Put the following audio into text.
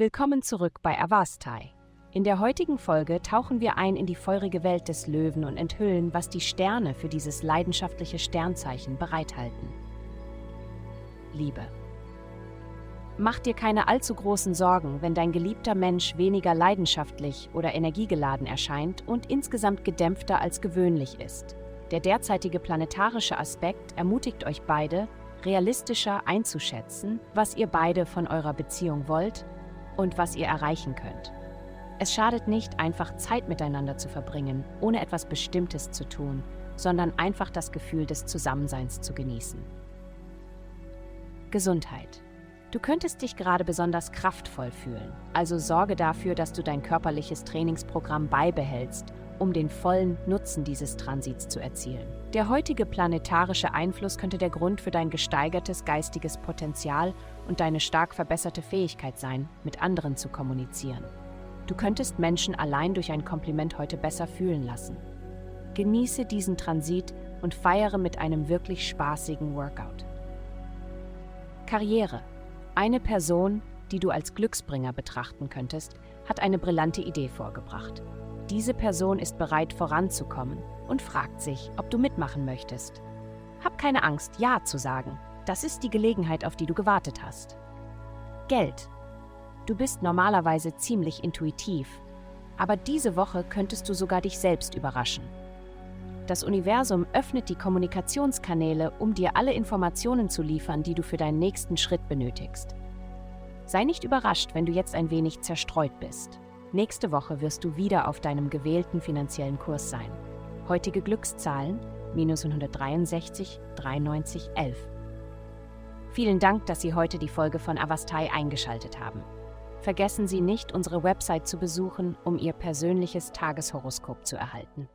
Willkommen zurück bei Avastai. In der heutigen Folge tauchen wir ein in die feurige Welt des Löwen und enthüllen, was die Sterne für dieses leidenschaftliche Sternzeichen bereithalten. Liebe. Mach dir keine allzu großen Sorgen, wenn dein geliebter Mensch weniger leidenschaftlich oder energiegeladen erscheint und insgesamt gedämpfter als gewöhnlich ist. Der derzeitige planetarische Aspekt ermutigt euch beide, realistischer einzuschätzen, was ihr beide von eurer Beziehung wollt und was ihr erreichen könnt. Es schadet nicht, einfach Zeit miteinander zu verbringen, ohne etwas Bestimmtes zu tun, sondern einfach das Gefühl des Zusammenseins zu genießen. Gesundheit. Du könntest dich gerade besonders kraftvoll fühlen, also sorge dafür, dass du dein körperliches Trainingsprogramm beibehältst, um den vollen Nutzen dieses Transits zu erzielen. Der heutige planetarische Einfluss könnte der Grund für dein gesteigertes geistiges Potenzial und deine stark verbesserte Fähigkeit sein, mit anderen zu kommunizieren. Du könntest Menschen allein durch ein Kompliment heute besser fühlen lassen. Genieße diesen Transit und feiere mit einem wirklich spaßigen Workout. Karriere. Eine Person, die du als Glücksbringer betrachten könntest, hat eine brillante Idee vorgebracht. Diese Person ist bereit voranzukommen und fragt sich, ob du mitmachen möchtest. Hab keine Angst, Ja zu sagen. Das ist die Gelegenheit, auf die du gewartet hast. Geld. Du bist normalerweise ziemlich intuitiv, aber diese Woche könntest du sogar dich selbst überraschen. Das Universum öffnet die Kommunikationskanäle, um dir alle Informationen zu liefern, die du für deinen nächsten Schritt benötigst. Sei nicht überrascht, wenn du jetzt ein wenig zerstreut bist. Nächste Woche wirst du wieder auf deinem gewählten finanziellen Kurs sein. Heutige Glückszahlen minus 163, 93, 11. Vielen Dank, dass Sie heute die Folge von Avastai eingeschaltet haben. Vergessen Sie nicht, unsere Website zu besuchen, um Ihr persönliches Tageshoroskop zu erhalten.